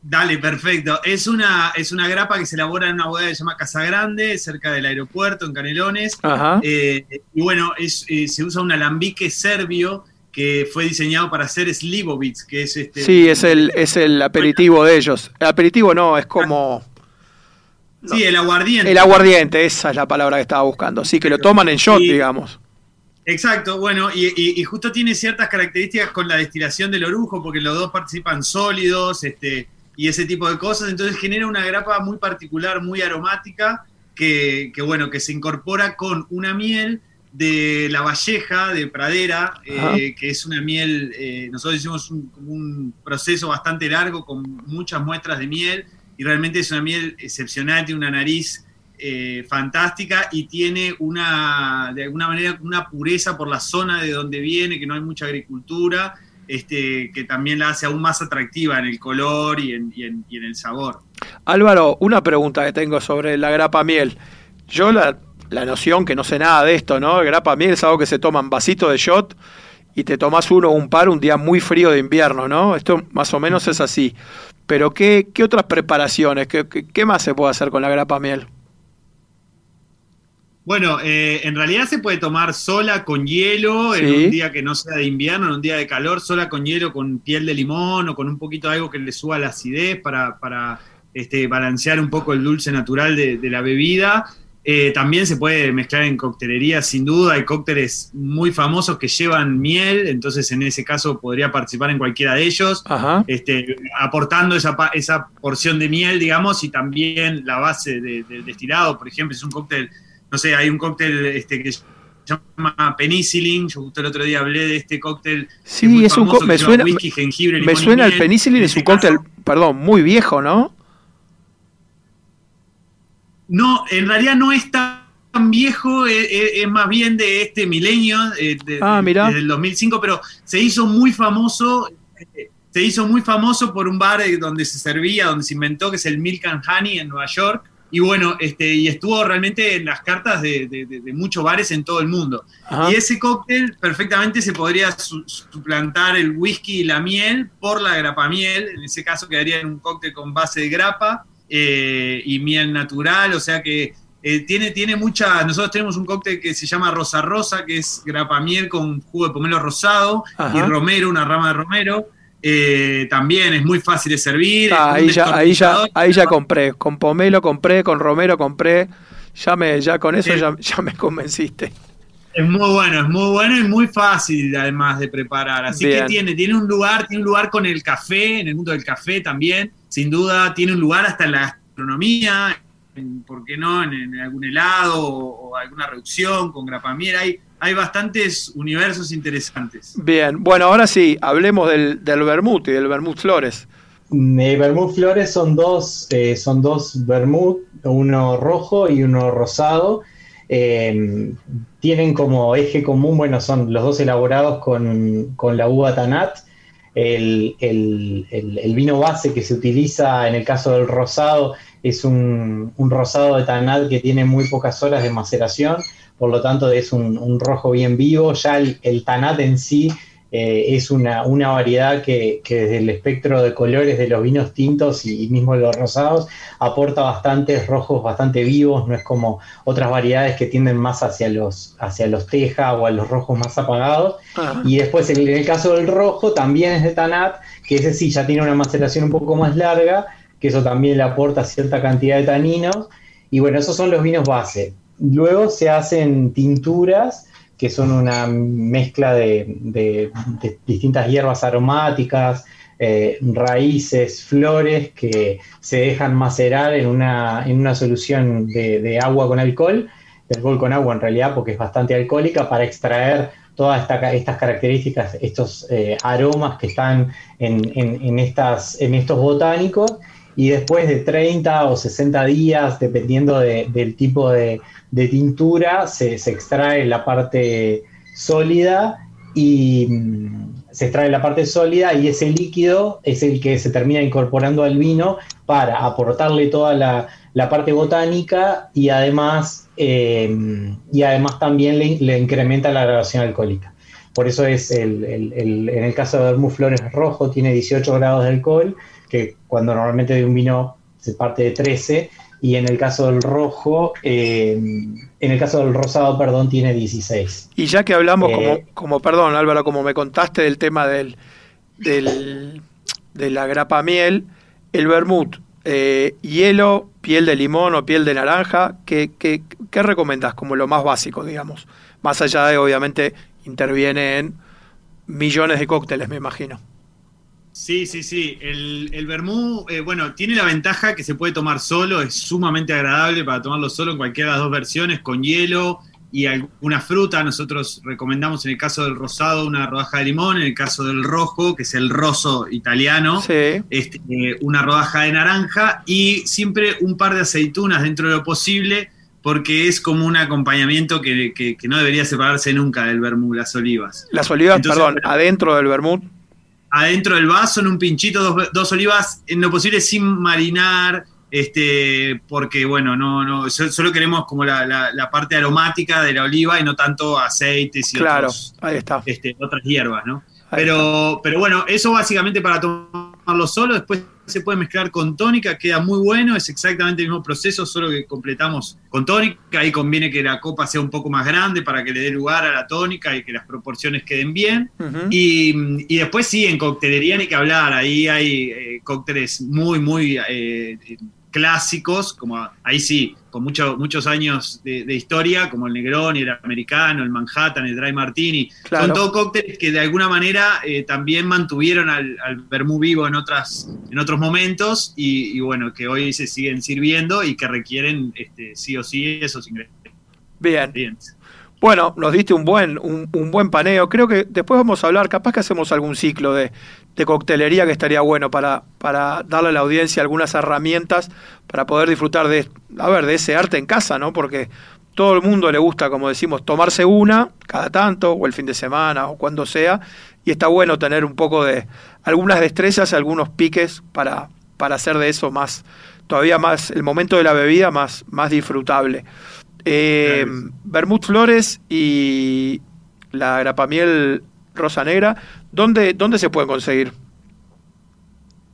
Dale, perfecto. Es una, es una grapa que se elabora en una bodega que se llama Casa Grande, cerca del aeropuerto, en Canelones. Eh, y bueno, es, eh, se usa un alambique serbio que fue diseñado para hacer slivovitz, que es este... Sí, es el, es el aperitivo de ellos. El aperitivo no, es como... Sí, el aguardiente. El aguardiente, esa es la palabra que estaba buscando. Sí, que lo toman en shot, digamos. Exacto, bueno, y, justo tiene ciertas características con la destilación del orujo, porque los dos participan sólidos, este, y ese tipo de cosas, entonces genera una grapa muy particular, muy aromática, que, bueno, que se incorpora con una miel de la Valleja, de Pradera, eh, que es una miel, eh, nosotros hicimos un, un proceso bastante largo con muchas muestras de miel, y realmente es una miel excepcional, tiene una nariz eh, fantástica y tiene una, de alguna manera, una pureza por la zona de donde viene, que no hay mucha agricultura, este, que también la hace aún más atractiva en el color y en, el sabor. Álvaro, una pregunta que tengo sobre la grapa miel. Yo la, la noción que no sé nada de esto, ¿no? grapa miel es algo que se toma en vasito de shot y te tomas uno o un par un día muy frío de invierno, ¿no? Esto más o menos es así. Pero ¿qué, qué otras preparaciones? ¿Qué, qué más se puede hacer con la grapa miel? Bueno, eh, en realidad se puede tomar sola con hielo en un día que no sea de invierno, en un día de calor, sola con hielo con piel de limón o con un poquito de algo que le suba la acidez para, para este, balancear un poco el dulce natural de, la bebida. Eh, también se puede mezclar en coctelería, sin duda. Hay cócteles muy famosos que llevan miel, entonces en ese caso podría participar en cualquiera de ellos, este, aportando esa, esa porción de miel, digamos, y también la base del destilado. Por ejemplo, es un cóctel no sé, hay un cóctel este, que se llama penicillin, yo justo el otro día hablé de este cóctel. Sí, es, un cóctel, me suena, whisky, jengibre, me suena el penicillin, es un cóctel, perdón, muy viejo, ¿no? No, en realidad no es tan viejo, es, más bien de este milenio, eh, de, ah, desde el 2005, pero se hizo muy famoso, eh, se hizo muy famoso por un bar donde se servía, donde se inventó, que es el Milk and Honey en Nueva York, y bueno, este, y estuvo realmente en las cartas de, muchos bares en todo el mundo. Y ese cóctel perfectamente se podría suplantar el whisky y la miel por la grapa miel. En ese caso quedaría en un cóctel con base de grapa eh, y miel natural. O sea que eh, tiene, tiene mucha. Nosotros tenemos un cóctel que se llama Rosa Rosa, que es grapa miel con jugo de pomelo rosado y romero, una rama de romero. Eh, también es muy fácil de servir. Ah, ahí, ya, ahí, ya, ahí ya compré. Con pomelo compré, con romero compré. Ya, me, ya con eso ya, ya, me convenciste. Es muy bueno, es muy bueno y muy fácil además de preparar. Así que tiene, tiene un lugar, tiene un lugar con el café, en el mundo del café también. Sin duda, tiene un lugar hasta en la gastronomía, ¿por qué no? En, algún helado o, alguna reducción con grapamiel. Hay, hay bastantes universos interesantes. Bien, bueno, ahora sí, hablemos del, del vermut y del vermut flores. El vermut flores son dos, eh, son dos vermut, uno rojo y uno rosado. Eh, tienen como eje común, bueno, son los dos elaborados con, la uva Tanat. El, el, vino base que se utiliza en el caso del rosado es un, un, rosado de Tanat que tiene muy pocas horas de maceración por lo tanto es un, rojo bien vivo. Ya el, tanat en sí eh, es una, variedad que, desde el espectro de colores de los vinos tintos y, mismo de los rosados aporta bastantes rojos bastante vivos, no es como otras variedades que tienden más hacia los, hacia los teja o a los rojos más apagados. Y después en el caso del rojo también es de tanat, que ese sí ya tiene una maceración un poco más larga, que eso también le aporta cierta cantidad de taninos. Y bueno, esos son los vinos base. Luego se hacen tinturas, que son una mezcla de, distintas hierbas aromáticas, eh, raíces, flores que se dejan macerar en una, en una solución de, agua con alcohol, de alcohol con agua en realidad porque es bastante alcohólica, para extraer todas estas características, estos eh, aromas que están en, estas, en estos botánicos y después de 30 o 60 días, dependiendo del tipo de, tintura, se, extrae la parte sólida y mm, se extrae la parte sólida y ese líquido es el que se termina incorporando al vino para aportarle toda la, parte botánica y además, eh, y además también le, incrementa la graduación alcohólica. por eso es el, en el caso de Vermouth Flores rojo tiene 18 grados de alcohol, que cuando normalmente de un vino se parte de 13, y en el caso del rojo, eh, en el caso del rosado, perdón, tiene 16. Y ya que hablamos, como, eh, como, perdón Álvaro, como me contaste del tema del, del de la grapa miel, el vermut, eh, hielo, piel de limón o piel de naranja, ¿qué, qué, qué recomendás como lo más básico, digamos? Más allá de, obviamente, interviene en millones de cócteles, me imagino. Sí, sí, sí. El, el vermú, eh, bueno, tiene la ventaja que se puede tomar solo, es sumamente agradable para tomarlo solo en cualquiera de las dos versiones, con hielo y alguna fruta. Nosotros recomendamos en el caso del rosado una rodaja de limón, en el caso del rojo, que es el roso italiano, este, eh, una rodaja de naranja y siempre un par de aceitunas dentro de lo posible porque es como un acompañamiento que, no debería separarse nunca del vermú, las olivas. Las olivas, perdón, adentro del vermú adentro del vaso, en un pinchito, dos, olivas, en lo posible sin marinar, este, porque bueno, no, no, solo queremos como la, parte aromática de la oliva y no tanto aceites y claro, ahí está. Este, otras hierbas, ¿no? pero, pero bueno, eso básicamente para tomarlo solo, después se puede mezclar con tónica, queda muy bueno, es exactamente el mismo proceso, solo que completamos con tónica, ahí conviene que la copa sea un poco más grande para que le dé lugar a la tónica y que las proporciones queden bien. y, después sí, en coctelería ni que hablar, ahí hay eh, cócteles muy, muy... Eh, clásicos, como ahí sí, con muchos muchos años de, historia, como el Negroni, el Americano, el Manhattan, el Dry Martini. Son todos cócteles que de alguna manera eh, también mantuvieron al, al vermú vivo en, otras, en otros momentos y, bueno, que hoy se siguen sirviendo y que requieren este, sí o sí esos ingredientes. Bien. Bueno, nos diste un buen, un, buen paneo. Creo que después vamos a hablar, capaz que hacemos algún ciclo de, de coctelería que estaría bueno para, para darle a la audiencia algunas herramientas para poder disfrutar de, a ver, de ese arte en casa, ¿no? Porque todo el mundo le gusta, como decimos, tomarse una cada tanto, o el fin de semana, o cuando sea, y está bueno tener un poco de algunas destrezas, algunos piques para, para hacer de eso más, todavía más, el momento de la bebida más, más disfrutable. Eh, Flores y la grapamiel rosa negra, ¿dónde, ¿dónde se pueden conseguir?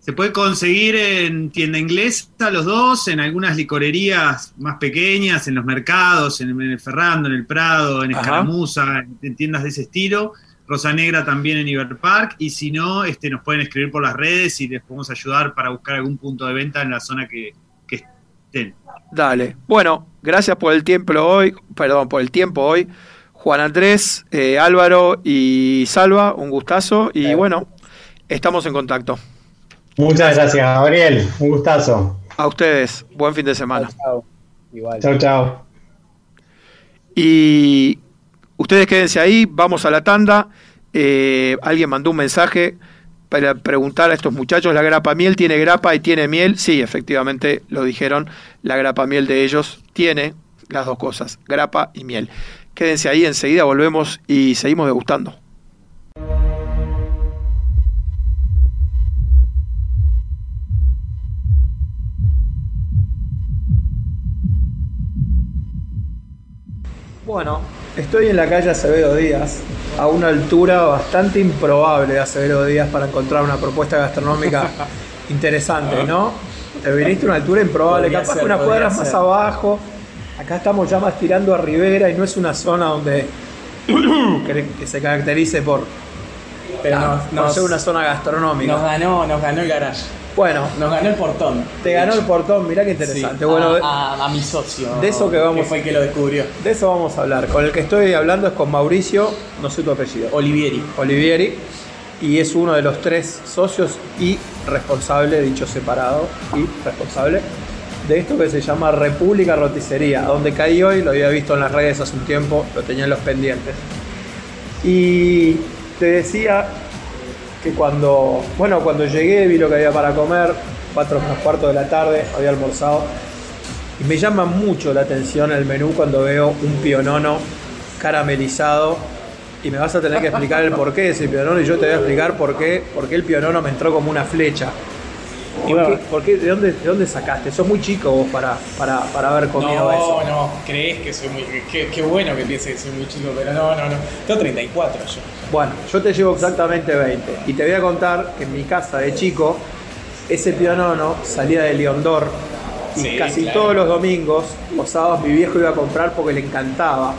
Se puede conseguir en tienda inglesa los dos, en algunas licorerías más pequeñas, en los mercados, en el Ferrando, en el Prado, en Escaramuza, en tiendas de ese estilo. Rosa Negra también en Iberpark y si no, este, nos pueden escribir por las redes y les podemos ayudar para buscar algún punto de venta en la zona que, estén. Dale. Bueno, gracias por el tiempo hoy, perdón, por el tiempo hoy. Juan Andrés, eh, Álvaro y Salva, un gustazo y bueno, estamos en contacto. Muchas gracias, Gabriel, un gustazo. A ustedes, buen fin de semana. Chao, Igual. Chao, chao. Y ustedes quédense ahí, vamos a la tanda. Eh, alguien mandó un mensaje para preguntar a estos muchachos, ¿la grapa miel tiene grapa y tiene miel? Sí, efectivamente lo dijeron, la grapa miel de ellos tiene las dos cosas, grapa y miel. Quédense ahí, enseguida volvemos y seguimos degustando. Bueno, estoy en la calle Acevedo Díaz, a una altura bastante improbable de Acevedo Díaz para encontrar una propuesta gastronómica [LAUGHS] interesante, ¿no? Te viniste a una altura improbable, capaz que unas cuadras más abajo, Acá estamos ya más tirando a Rivera y no es una zona donde [COUGHS] que se caracterice por, Pero no, ser una zona gastronómica. Nos ganó, nos ganó el garage. Bueno, nos ganó el portón. Te ganó el portón, mirá qué interesante. bueno, a, mi socio. De eso que vamos. Que fue el que lo descubrió. De eso vamos a hablar. Con el que estoy hablando es con Mauricio, no sé tu apellido. Olivieri. Olivieri. Y es uno de los tres socios y responsable, dicho separado, y responsable de esto que se llama República Roticería, donde caí hoy, lo había visto en las redes hace un tiempo, lo tenía en los pendientes. Y te decía que cuando, bueno, cuando llegué vi lo que había para comer, cuatro menos cuarto de la tarde, había almorzado, y me llama mucho la atención el menú cuando veo un pionono caramelizado y me vas a tener que explicar el [LAUGHS] porqué de ese pionono y yo te voy a explicar por qué, por qué el pionono me entró como una flecha. ¿Por, qué, de, dónde, ¿De dónde sacaste? Sos muy chico vos para, para, para haber comido eso. No, no, crees que soy muy. Qué, bueno que pienses que soy muy chico, pero no, no, no. Tengo 34 yo. Bueno, yo te llevo exactamente 20. Y te voy a contar que en mi casa de chico, ese pionono salía de Leondor. Y casi todos los domingos o sábados mi viejo iba a comprar porque le encantaba.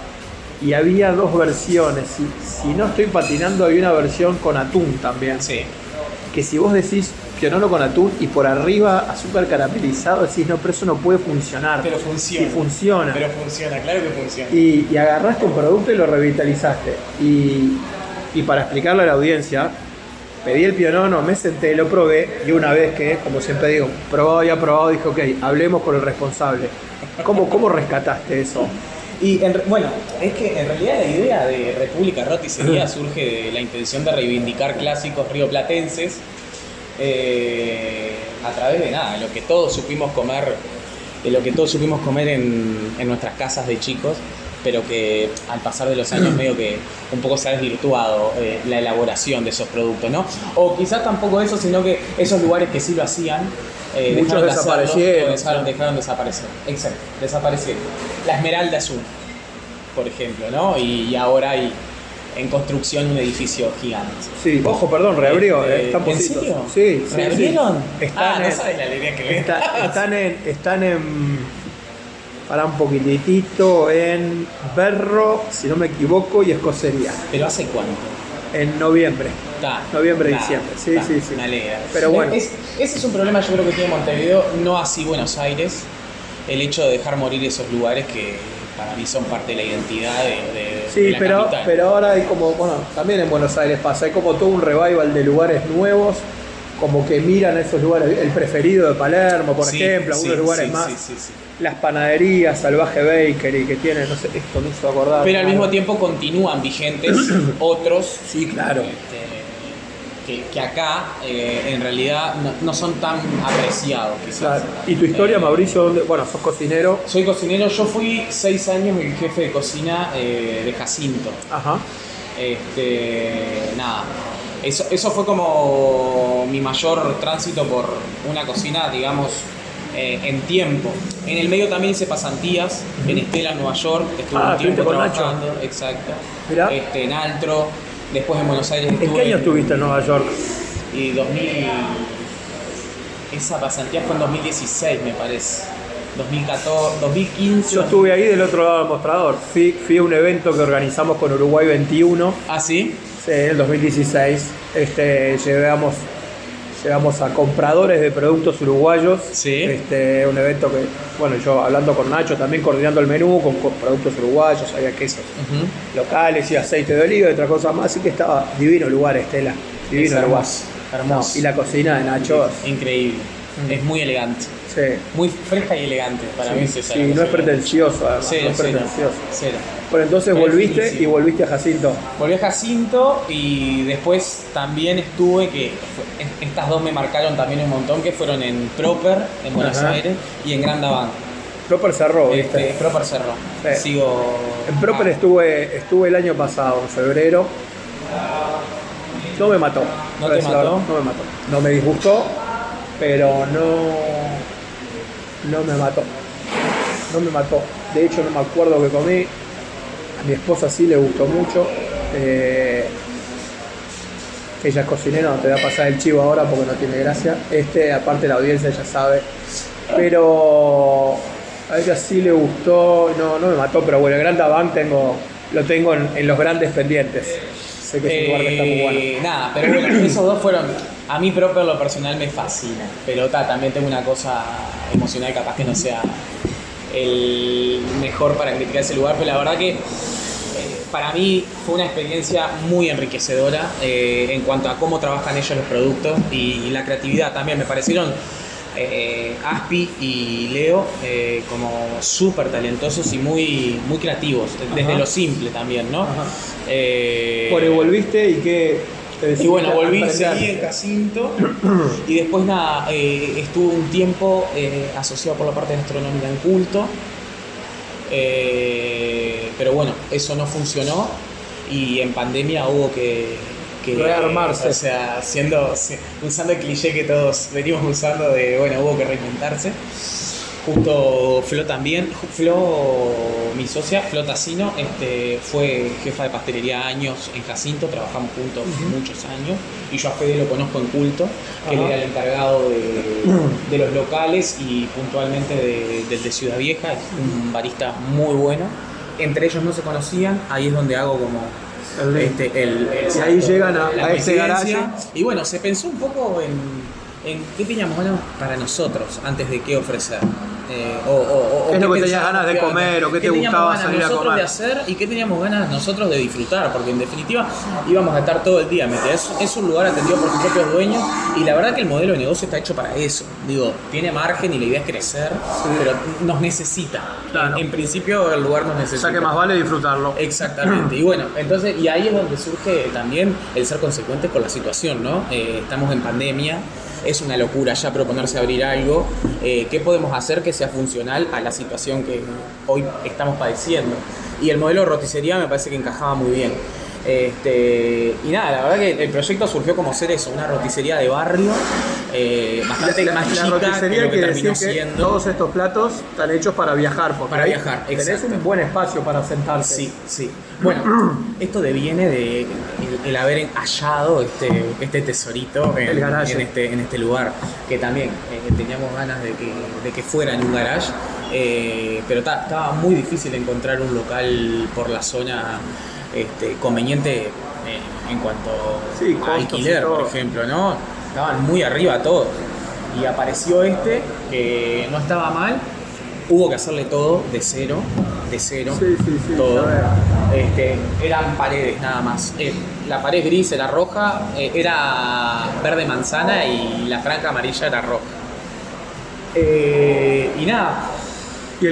Y había dos versiones. Si, si no estoy patinando, había una versión con atún también. Sí. Que si vos decís pionono con atún y por arriba azúcar caramelizado, decís, no, pero eso no puede funcionar. Pero funciona. Y funciona. Pero funciona, claro que funciona. Y, y agarraste un producto y lo revitalizaste. Y, y para explicarle a la audiencia, pedí el pionono, me senté, lo probé y una vez que, como siempre digo, probado y aprobado, dije, ok, hablemos con el responsable. ¿Cómo, cómo rescataste eso? Y bueno, es que en realidad la idea de República Roticería surge de la intención de reivindicar clásicos rioplatenses eh, a través de nada, lo que todos supimos comer, de lo que todos supimos comer en, en nuestras casas de chicos, pero que al pasar de los años [CLEARS THROAT] medio que un poco se ha desvirtuado eh, la elaboración de esos productos, ¿no? O quizás tampoco eso, sino que esos lugares que sí lo hacían, eh, Muchos desaparecieron. dejaron, dejaron desaparecer. Exacto, desaparecieron. La Esmeralda Azul, por ejemplo, ¿no? Y, ahora hay en construcción un edificio gigante. Sí, ojo, perdón, reabrió. Este, eh, están ¿En serio? Sí, ¿Reabrieron? Están ah, no en, sabes la alegría que le están en, están en para un poquitito en Berro, si no me equivoco, y Escocería. ¿Pero hace cuánto? En noviembre. noviembre, diciembre. Sí, sí, sí. Me alegra. Pero bueno. ese es un problema, yo creo que tiene Montevideo, no así Buenos Aires. El hecho de dejar morir esos lugares que para mí son parte de la identidad de, sí, pero, pero ahora hay como, bueno, también en Buenos Aires pasa, hay como todo un revival de lugares nuevos como que miran esos lugares, el preferido de Palermo, por ejemplo, algunos lugares más. Las panaderías, Salvaje Bakery, que tienen, no sé, esto me hizo acordar. Pero al mismo tiempo continúan vigentes [CLEARS THROAT] otros. Sí, claro. Este, que, acá eh, en realidad no, son tan apreciados quizás. ¿Y tu historia, eh, Mauricio? Bueno, sos cocinero. Soy cocinero, yo fui seis años el jefe de cocina eh, de Jacinto. Ajá. Este, nada, eso, fue como mi mayor tránsito por una cocina, digamos, eh, en tiempo. En el medio también hice pasantías en Estela, Nueva York. Estuve ah, un tiempo trabajando. Exacto. Este, en Altro. Después en Buenos Aires. ¿En qué año estuviste en Nueva York? Y 2000. Esa pasantía fue en 2016, me parece. 2014, 2015. Yo estuve ahí del otro lado del mostrador. Fui, fui a un evento que organizamos con Uruguay 21. ¿Ah, sí? en el 2016 este, llevamos, llevamos a compradores de productos uruguayos. Sí. Este, un evento que, bueno, yo hablando con Nacho, también coordinando el menú con, productos uruguayos, había quesos locales y aceite de oliva y otra cosa más, así que estaba divino lugar, Estela. Divino lugar. Hermoso. y la cocina de Nacho. Increíble. Es muy elegante. Muy fresca y elegante para mí. Sí, no es pretencioso, además. no es pretencioso. Cero. Bueno, entonces volviste y volviste a Jacinto. Volví a Jacinto y después también estuve, que estas dos me marcaron también un montón, que fueron en Proper, en Buenos Aires, y en Grand Avant. Proper cerró, este, ¿viste? Proper cerró. Sigo. En Proper estuve, estuve el año pasado, en febrero. No me mató. ¿No te mató? no me mató. No me disgustó, pero no no me mató. No me mató. De hecho, no me acuerdo que comí. A mi esposa sí le gustó mucho. Eh, ella es cocinera, no te voy a pasar el chivo ahora porque no tiene gracia. Este, aparte la audiencia ya sabe. Pero a ella sí le gustó, no, no me mató, pero bueno, el Gran Davant tengo, lo tengo en, los grandes pendientes. Sé que es un lugar que está muy bueno. Eh, nada, pero esos dos fueron a mí propio lo personal me fascina, pero también tengo una cosa emocional, capaz que no sea el mejor para criticar ese lugar, pero la verdad que eh, para mí fue una experiencia muy enriquecedora eh, en cuanto a cómo trabajan ellos los productos y, la creatividad también. Me parecieron eh, Aspi y Leo como súper talentosos y muy, muy creativos, desde lo simple también, ¿no? Bueno, volviste y qué, y bueno, volví, seguí en Jacinto y después nada, eh, estuve un tiempo eh, asociado por la parte gastronómica en culto. Eh, pero bueno, eso no funcionó y en pandemia hubo que, que rearmarse. O sea, siendo, usando el cliché que todos venimos usando de, bueno, hubo que reinventarse. Justo Flo también, Flo, mi socia, Flo Tassino, este, fue jefa de pastelería años en Jacinto, trabajamos juntos muchos años, y yo a Fede lo conozco en culto, que él era el encargado [CLEARS THROAT] de, los locales y puntualmente del de, Ciudad Vieja, es un barista muy bueno. Entre ellos no se conocían, ahí es donde hago como el, este, el, ahí llegan a, a ese garaje. Y bueno, se pensó un poco en, en qué teníamos ganas para nosotros antes de qué ofrecer. Eh, o, ¿Qué es lo que tenías ganas de comer o qué te gustaba salir a comer? de hacer y qué teníamos ganas nosotros de disfrutar, porque en definitiva íbamos a estar todo el día. Es, es un lugar atendido por sus propios dueños y la verdad que el modelo de negocio está hecho para eso. Digo, tiene margen y la idea es crecer, pero nos necesita. En, principio el lugar nos necesita. O sea que más vale disfrutarlo. Exactamente. y bueno, entonces, y ahí es donde surge también el ser consecuente con la situación, ¿no? Eh, estamos en pandemia es una locura ya proponerse abrir algo. Eh, ¿Qué podemos hacer que sea funcional a la situación que hoy estamos padeciendo? Y el modelo de roticería me parece que encajaba muy bien. Este, y nada, la verdad que el proyecto surgió como ser eso, una roticería de barrio, eh, bastante más chica roticería que, terminó siendo. Todos estos platos están hechos para viajar. Para viajar, Tenés un buen espacio para sentarse. Sí, sí. Bueno, [CLEARS THROAT] esto deviene de el, haber hallado este, este tesorito en, este, en este lugar, que también eh, teníamos ganas de que, de que fuera en un garage. Eh, pero estaba muy difícil encontrar un local por la zona este, conveniente eh, en cuanto a alquiler, por ejemplo, ¿no? Estaban muy arriba todos. Y apareció este, que no estaba mal, hubo que hacerle todo de cero, de cero, todo. Este, eran paredes nada más. Eh, la pared gris era roja, eh, era verde manzana y la franja amarilla era roja. y nada,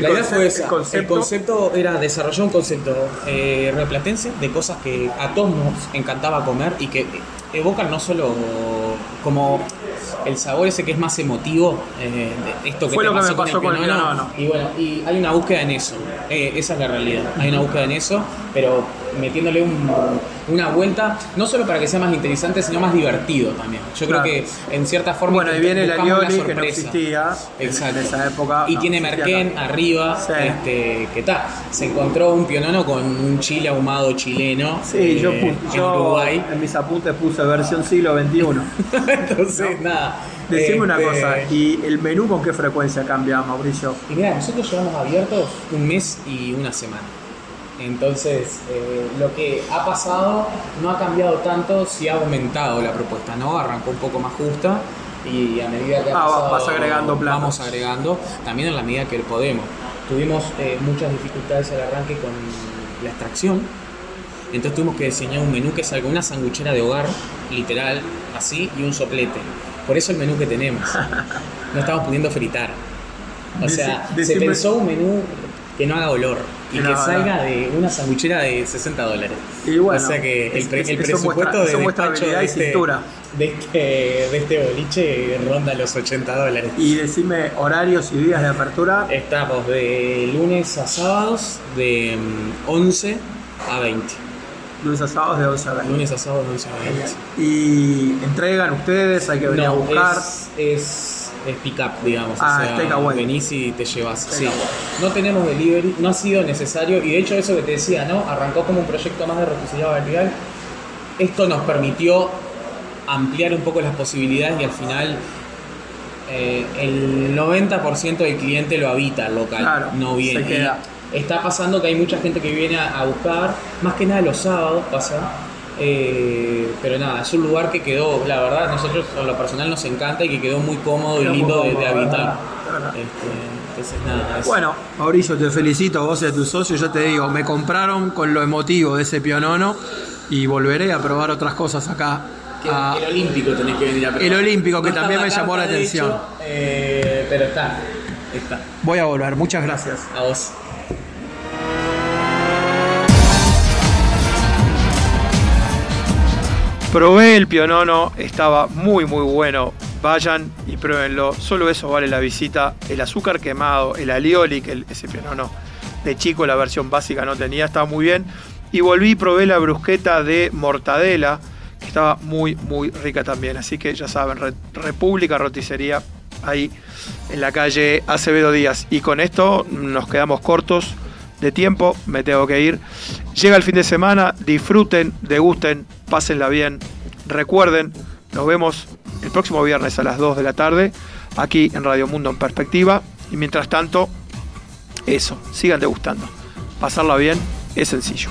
la idea fue esa. El concepto, era desarrollar un concepto eh, replatense de cosas que a todos nos encantaba comer y que evocan no solo como el sabor ese que es más emotivo, eh, esto que Fue lo que me pasó con el, Y bueno, y hay una búsqueda en eso, eh, esa es la realidad, hay una búsqueda en eso, pero metiéndole una vuelta, no solo para que sea más interesante, sino más divertido también. Yo creo que en cierta forma. Bueno, y viene la Alioli que no existía Exacto. en esa época. Y tiene Merquén arriba, este, que tal. Se encontró un pionono con un chile ahumado chileno. Sí, yo, eh, en Uruguay. En mis apuntes puse versión siglo XXI. [LAUGHS] Entonces, nada. Decime una este, cosa, ¿y el menú con qué frecuencia cambia, Mauricio? Y mira, nosotros llevamos abiertos un mes y una semana. Entonces, eh, lo que ha pasado no ha cambiado tanto, si ha aumentado la propuesta, ¿no? Arrancó un poco más justa y a medida que ha ah, vas agregando vamos agregando, también en la medida que podemos. Tuvimos eh, muchas dificultades al arranque con la extracción, entonces tuvimos que diseñar un menú que es una sanguchera de hogar, literal, así, y un soplete. Por eso el menú que tenemos. [LAUGHS] No estamos pudiendo fritar. O sea, se pensó un menú que no haga olor y que salga de una sanguchera de 60 dólares. Y bueno, o sea que el, presupuesto de despacho de este, de, este, de este boliche ronda los 80 dólares. Y decime horarios y días de apertura. Estamos de lunes a sábados de 11 mm, a 20. Lunes a sábados de 11 a 20. Lunes a sábados de 11 a 20. ¿Y entregan ustedes? ¿Hay que venir a buscar? es es pick up, digamos. Ah, o sea, venís y te llevas. Sí. No tenemos delivery, no ha sido necesario. Y de hecho, eso que te decía, ¿no? Arrancó como un proyecto más de roticería barrial. Esto nos permitió ampliar un poco las posibilidades y al final eh, el 90% del cliente lo habita el local, no viene. Está pasando que hay mucha gente que viene a buscar, más que nada los sábados pasa eh, pero nada, es un lugar que quedó, la verdad, nosotros en lo personal nos encanta y que quedó muy cómodo y lindo de, habitar. Este, nada, Bueno, Mauricio, te felicito, vos y a tus socios, yo te digo, me compraron con lo emotivo de ese pionono y volveré a probar otras cosas acá. El olímpico tenés que venir a probar. El olímpico, que también me llamó la atención. Eh, pero está, está. Voy a volver, muchas gracias. A vos. Probé el pionono, estaba muy muy bueno. Vayan y pruébenlo. Solo eso vale la visita. El azúcar quemado, el alioli, que ese pionono de chico la versión básica no tenía, estaba muy bien. Y volví y probé la brusqueta de mortadela, que estaba muy, muy rica también. Así que ya saben, República Roticería, ahí en la calle Acevedo Díaz. Y con esto nos quedamos cortos de tiempo, me tengo que ir. Llega el fin de semana, disfruten, degusten, pásenla bien. Recuerden, nos vemos el próximo viernes a las 2 de la tarde, aquí en Radio Mundo en Perspectiva. Y mientras tanto, eso, sigan degustando. Pasarla bien es sencillo.